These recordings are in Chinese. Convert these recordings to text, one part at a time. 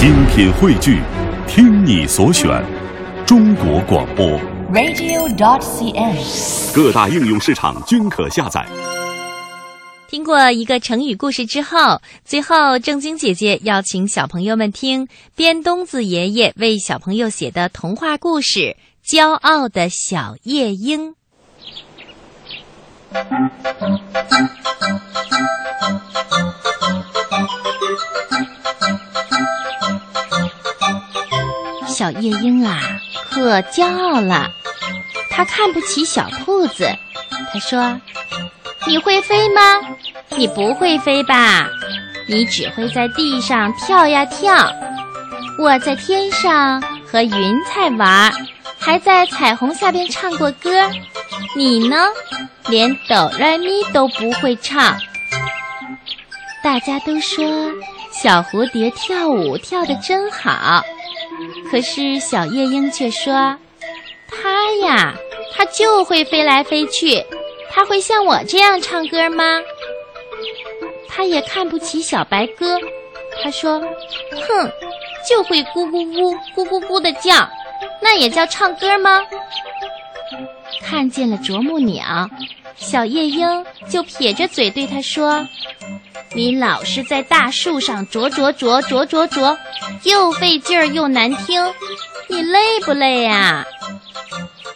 精品汇聚，听你所选，中国广播。radio.cn。各大应用市场均可下载。听过一个成语故事之后，最后正晶姐姐要请小朋友们听边东子爷爷为小朋友写的童话故事《骄傲的小夜莺》。小夜莺啊，可骄傲了，它看不起小兔子。它说：“你会飞吗？你不会飞吧？你只会在地上跳呀跳。我在天上和云彩玩，还在彩虹下边唱过歌。你呢，连哆来咪都不会唱。大家都说小蝴蝶跳舞跳得真好，可是小夜莺却说，它呀，它就会飞来飞去。”它会像我这样唱歌吗？它也看不起小白鸽。它说：“哼，就会咕咕咕、咕咕咕的叫，那也叫唱歌吗？”看见了啄木鸟，小夜莺就撇着嘴对它说：“你老是在大树上啄啄啄啄啄啄，又费劲儿又难听，你累不累呀？”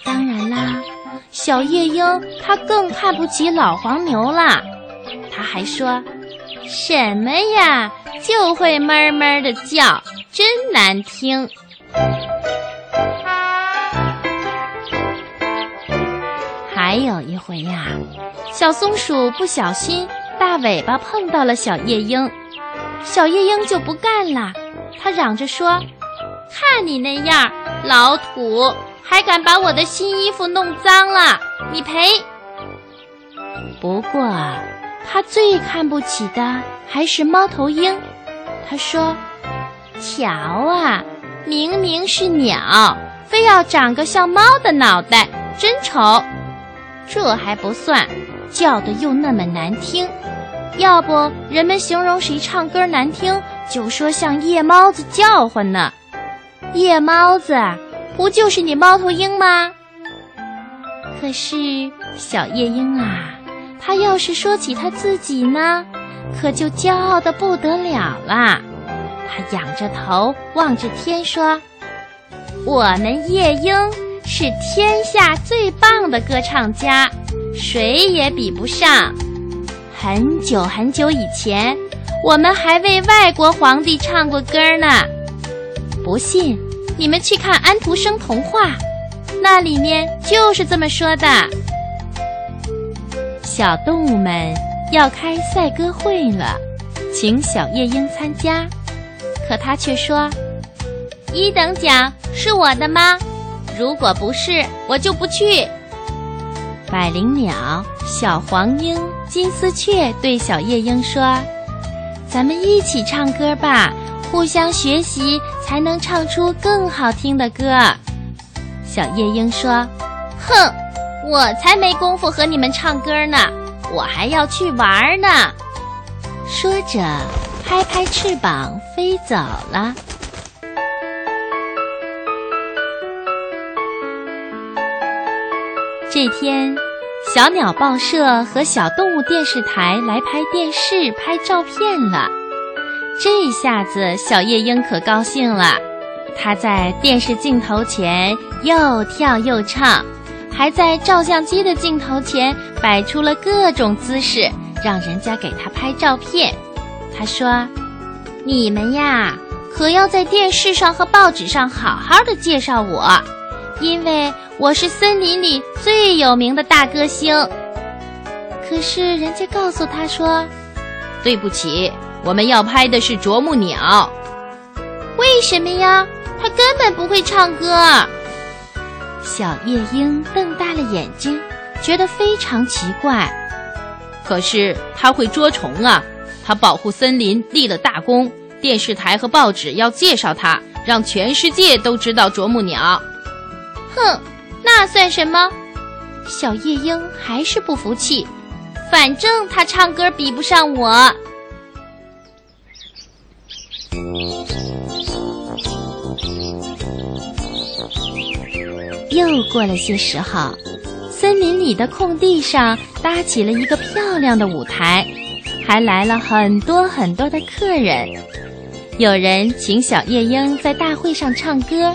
当然啦。小夜莺，它更看不起老黄牛啦。它还说：“什么呀，就会哞哞的叫，真难听。”还有一回呀，小松鼠不小心大尾巴碰到了小夜莺，小夜莺就不干了，它嚷着说：“看你那样，老土！”还敢把我的新衣服弄脏了，你赔！不过，他最看不起的还是猫头鹰。他说：“瞧啊，明明是鸟，非要长个像猫的脑袋，真丑！这还不算，叫的又那么难听。要不人们形容谁唱歌难听，就说像夜猫子叫唤呢。夜猫子。”不就是你猫头鹰吗？可是小夜莺啊，它要是说起它自己呢，可就骄傲的不得了啦。它仰着头望着天说：“我们夜莺是天下最棒的歌唱家，谁也比不上。很久很久以前，我们还为外国皇帝唱过歌呢。不信。”你们去看安徒生童话，那里面就是这么说的。小动物们要开赛歌会了，请小夜莺参加，可他却说：“一等奖是我的吗？如果不是，我就不去。”百灵鸟、小黄莺、金丝雀对小夜莺说：“咱们一起唱歌吧。”互相学习，才能唱出更好听的歌。小夜莺说：“哼，我才没工夫和你们唱歌呢，我还要去玩呢。”说着，拍拍翅膀飞走了。这天，小鸟报社和小动物电视台来拍电视、拍照片了。这下子，小夜莺可高兴了。它在电视镜头前又跳又唱，还在照相机的镜头前摆出了各种姿势，让人家给它拍照片。他说：“你们呀，可要在电视上和报纸上好好的介绍我，因为我是森林里最有名的大歌星。”可是人家告诉他说：“对不起。”我们要拍的是啄木鸟，为什么呀？它根本不会唱歌。小夜莺瞪大了眼睛，觉得非常奇怪。可是它会捉虫啊！它保护森林立了大功，电视台和报纸要介绍它，让全世界都知道啄木鸟。哼，那算什么？小夜莺还是不服气，反正它唱歌比不上我。又过了些时候，森林里的空地上搭起了一个漂亮的舞台，还来了很多很多的客人。有人请小夜莺在大会上唱歌，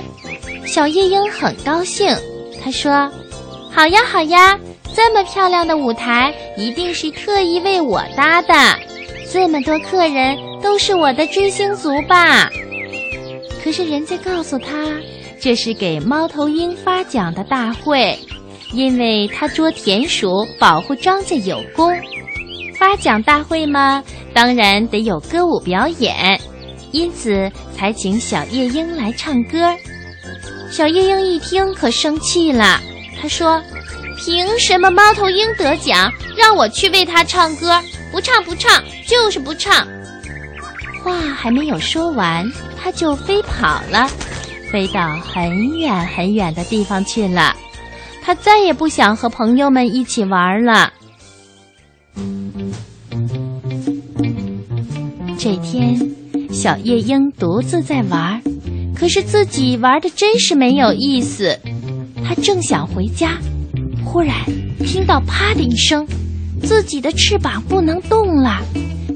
小夜莺很高兴。他说：“好呀，好呀，这么漂亮的舞台一定是特意为我搭的。这么多客人都是我的追星族吧？”可是人家告诉他。这是给猫头鹰发奖的大会，因为他捉田鼠，保护庄稼有功。发奖大会嘛，当然得有歌舞表演，因此才请小夜莺来唱歌。小夜莺一听可生气了，他说：“凭什么猫头鹰得奖，让我去为他唱歌？不唱不唱，就是不唱！”话还没有说完，他就飞跑了。飞到很远很远的地方去了，他再也不想和朋友们一起玩了。这天，小夜莺独自在玩，可是自己玩的真是没有意思。他正想回家，忽然听到“啪”的一声，自己的翅膀不能动了。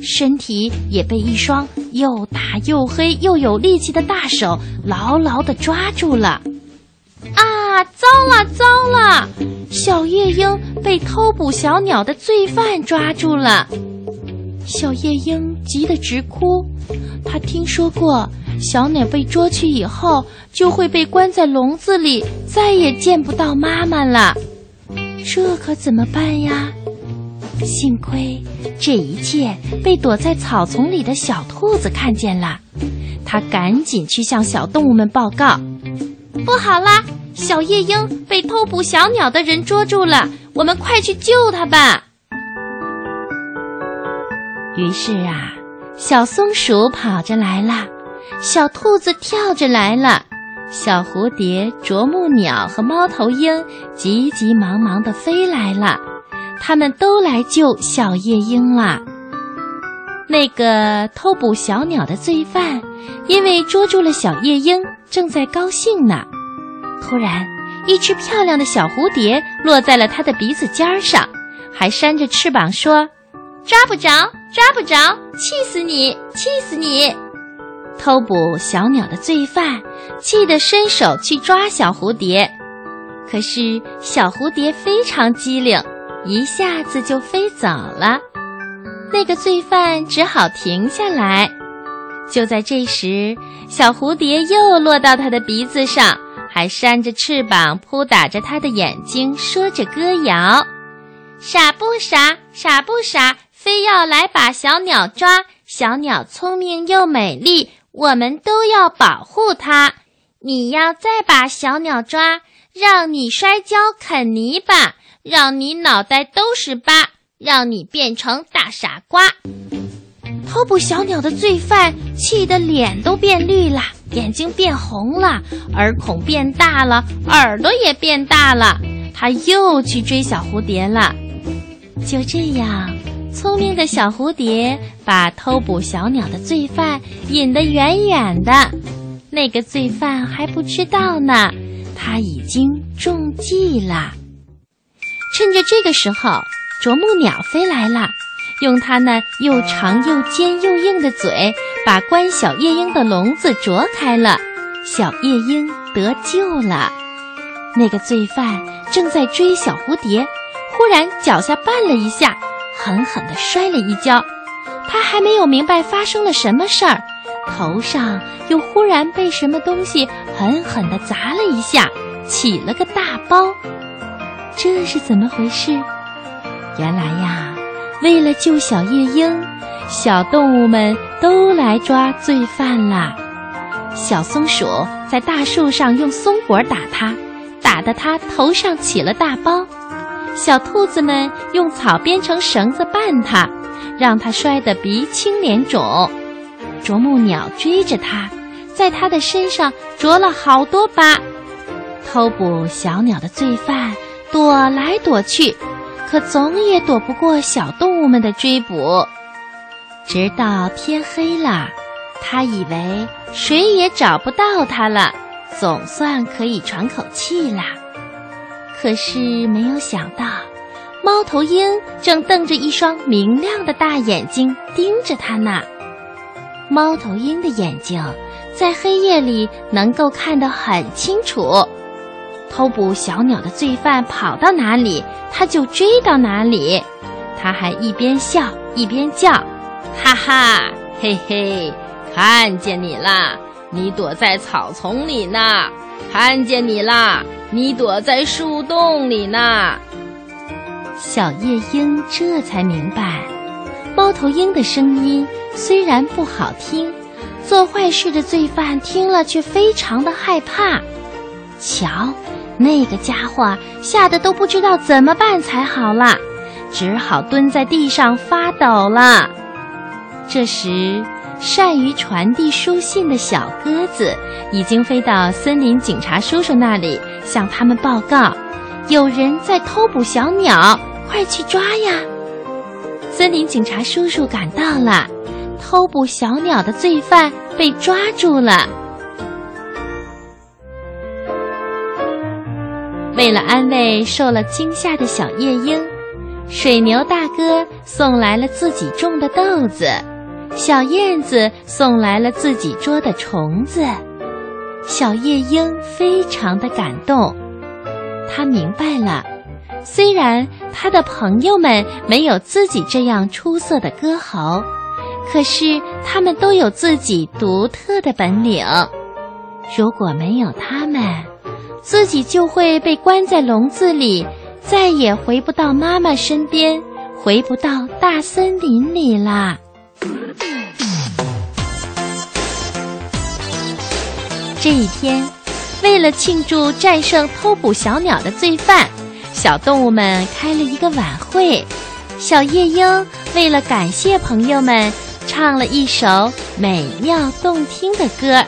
身体也被一双又大又黑又有力气的大手牢牢地抓住了。啊，糟了糟了！小夜莺被偷捕小鸟的罪犯抓住了。小夜莺急得直哭。他听说过，小鸟被捉去以后就会被关在笼子里，再也见不到妈妈了。这可怎么办呀？幸亏这一切被躲在草丛里的小兔子看见了，它赶紧去向小动物们报告：“不好啦，小夜莺被偷捕小鸟的人捉住了，我们快去救它吧！”于是啊，小松鼠跑着来了，小兔子跳着来了，小蝴蝶、啄木鸟和猫头鹰急急忙忙地飞来了。他们都来救小夜莺了。那个偷捕小鸟的罪犯，因为捉住了小夜莺，正在高兴呢。突然，一只漂亮的小蝴蝶落在了他的鼻子尖上，还扇着翅膀说：“抓不着，抓不着，气死你，气死你！”偷捕小鸟的罪犯气得伸手去抓小蝴蝶，可是小蝴蝶非常机灵。一下子就飞走了，那个罪犯只好停下来。就在这时，小蝴蝶又落到他的鼻子上，还扇着翅膀扑打着他的眼睛，说着歌谣：“傻不傻，傻不傻，非要来把小鸟抓。小鸟聪明又美丽，我们都要保护它。你要再把小鸟抓，让你摔跤啃泥巴。”让你脑袋都是疤，让你变成大傻瓜！偷捕小鸟的罪犯气得脸都变绿了，眼睛变红了，耳孔变大了，耳朵也变大了。他又去追小蝴蝶了。就这样，聪明的小蝴蝶把偷捕小鸟的罪犯引得远远的。那个罪犯还不知道呢，他已经中计了。趁着这个时候，啄木鸟飞来了，用它那又长又尖又硬的嘴，把关小夜莺的笼子啄开了，小夜莺得救了。那个罪犯正在追小蝴蝶，忽然脚下绊了一下，狠狠地摔了一跤。他还没有明白发生了什么事儿，头上又忽然被什么东西狠狠地砸了一下，起了个大包。这是怎么回事？原来呀，为了救小夜莺，小动物们都来抓罪犯啦。小松鼠在大树上用松果打它，打得它头上起了大包；小兔子们用草编成绳子绊它，让它摔得鼻青脸肿。啄木鸟追着它，在它的身上啄了好多疤。偷捕小鸟的罪犯。躲来躲去，可总也躲不过小动物们的追捕。直到天黑了，他以为谁也找不到它了，总算可以喘口气了。可是没有想到，猫头鹰正瞪着一双明亮的大眼睛盯着它呢。猫头鹰的眼睛在黑夜里能够看得很清楚，偷捕小鸟的罪犯跑到哪里，它就追到哪里。它还一边笑一边叫：“哈哈，嘿嘿，看见你啦！你躲在草丛里呢。看见你啦！你躲在树洞里呢。”小夜莺这才明白，猫头鹰的声音虽然不好听，做坏事的罪犯听了却非常的害怕。瞧，那个家伙吓得都不知道怎么办才好了。只好蹲在地上发抖了。这时，善于传递书信的小鸽子已经飞到森林警察叔叔那里，向他们报告：有人在偷捕小鸟，快去抓呀！森林警察叔叔赶到了，偷捕小鸟的罪犯被抓住了。为了安慰受了惊吓的小夜莺。水牛大哥送来了自己种的豆子，小燕子送来了自己捉的虫子，小夜莺非常的感动。他明白了，虽然他的朋友们没有自己这样出色的歌喉，可是他们都有自己独特的本领。如果没有他们，自己就会被关在笼子里。再也回不到妈妈身边，回不到大森林里啦。这一天，为了庆祝战胜偷捕小鸟的罪犯，小动物们开了一个晚会。小夜莺为了感谢朋友们，唱了一首美妙动听的歌。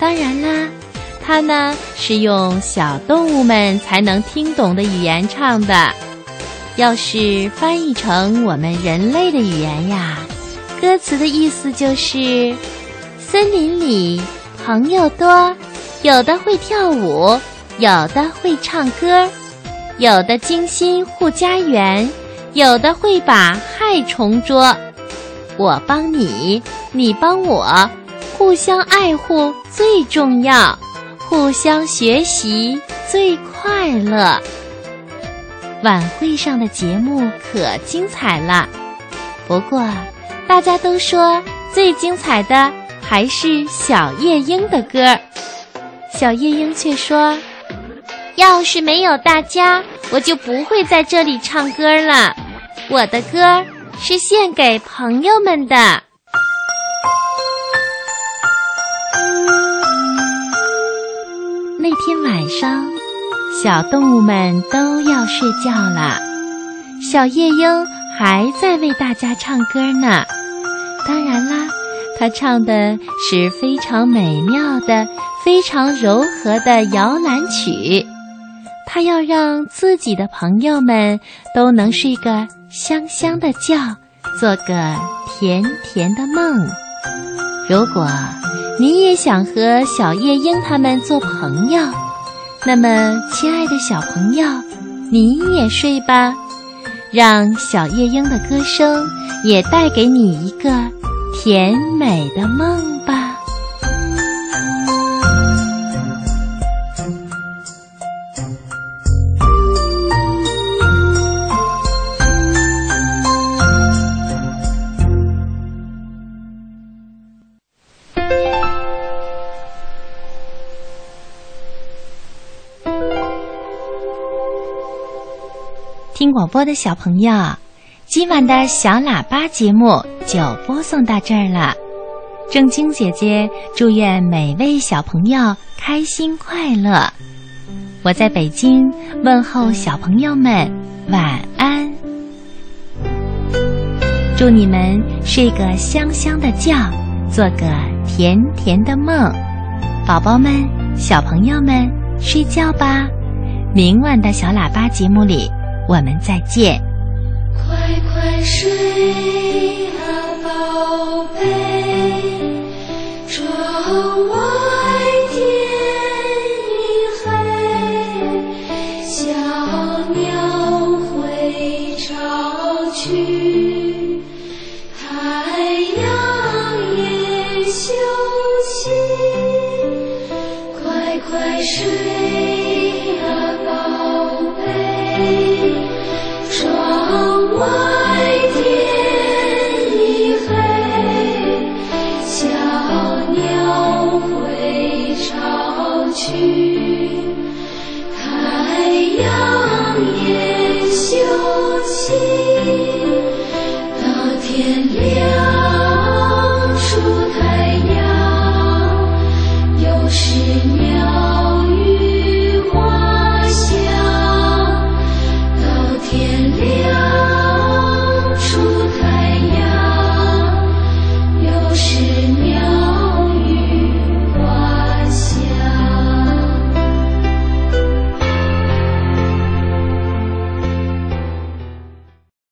当然啦。它呢是用小动物们才能听懂的语言唱的，要是翻译成我们人类的语言呀，歌词的意思就是：森林里朋友多，有的会跳舞，有的会唱歌，有的精心护家园，有的会把害虫捉。我帮你，你帮我，互相爱护最重要。互相学习最快乐。晚会上的节目可精彩了，不过大家都说最精彩的还是小夜莺的歌。小夜莺却说：“要是没有大家，我就不会在这里唱歌了。我的歌是献给朋友们的。”那天晚上，小动物们都要睡觉了，小夜莺还在为大家唱歌呢。当然啦，它唱的是非常美妙的、非常柔和的摇篮曲。它要让自己的朋友们都能睡个香香的觉，做个甜甜的梦。如果。你也想和小夜莺他们做朋友，那么，亲爱的小朋友，你也睡吧，让小夜莺的歌声也带给你一个甜美的梦吧。听广播的小朋友，今晚的小喇叭节目就播送到这儿了。正晶姐姐祝愿每位小朋友开心快乐。我在北京问候小朋友们晚安，祝你们睡个香香的觉，做个甜甜的梦。宝宝们、小朋友们，睡觉吧。明晚的小喇叭节目里。我们再见。睡啊宝贝，窗外天已黑，小鸟会巢去。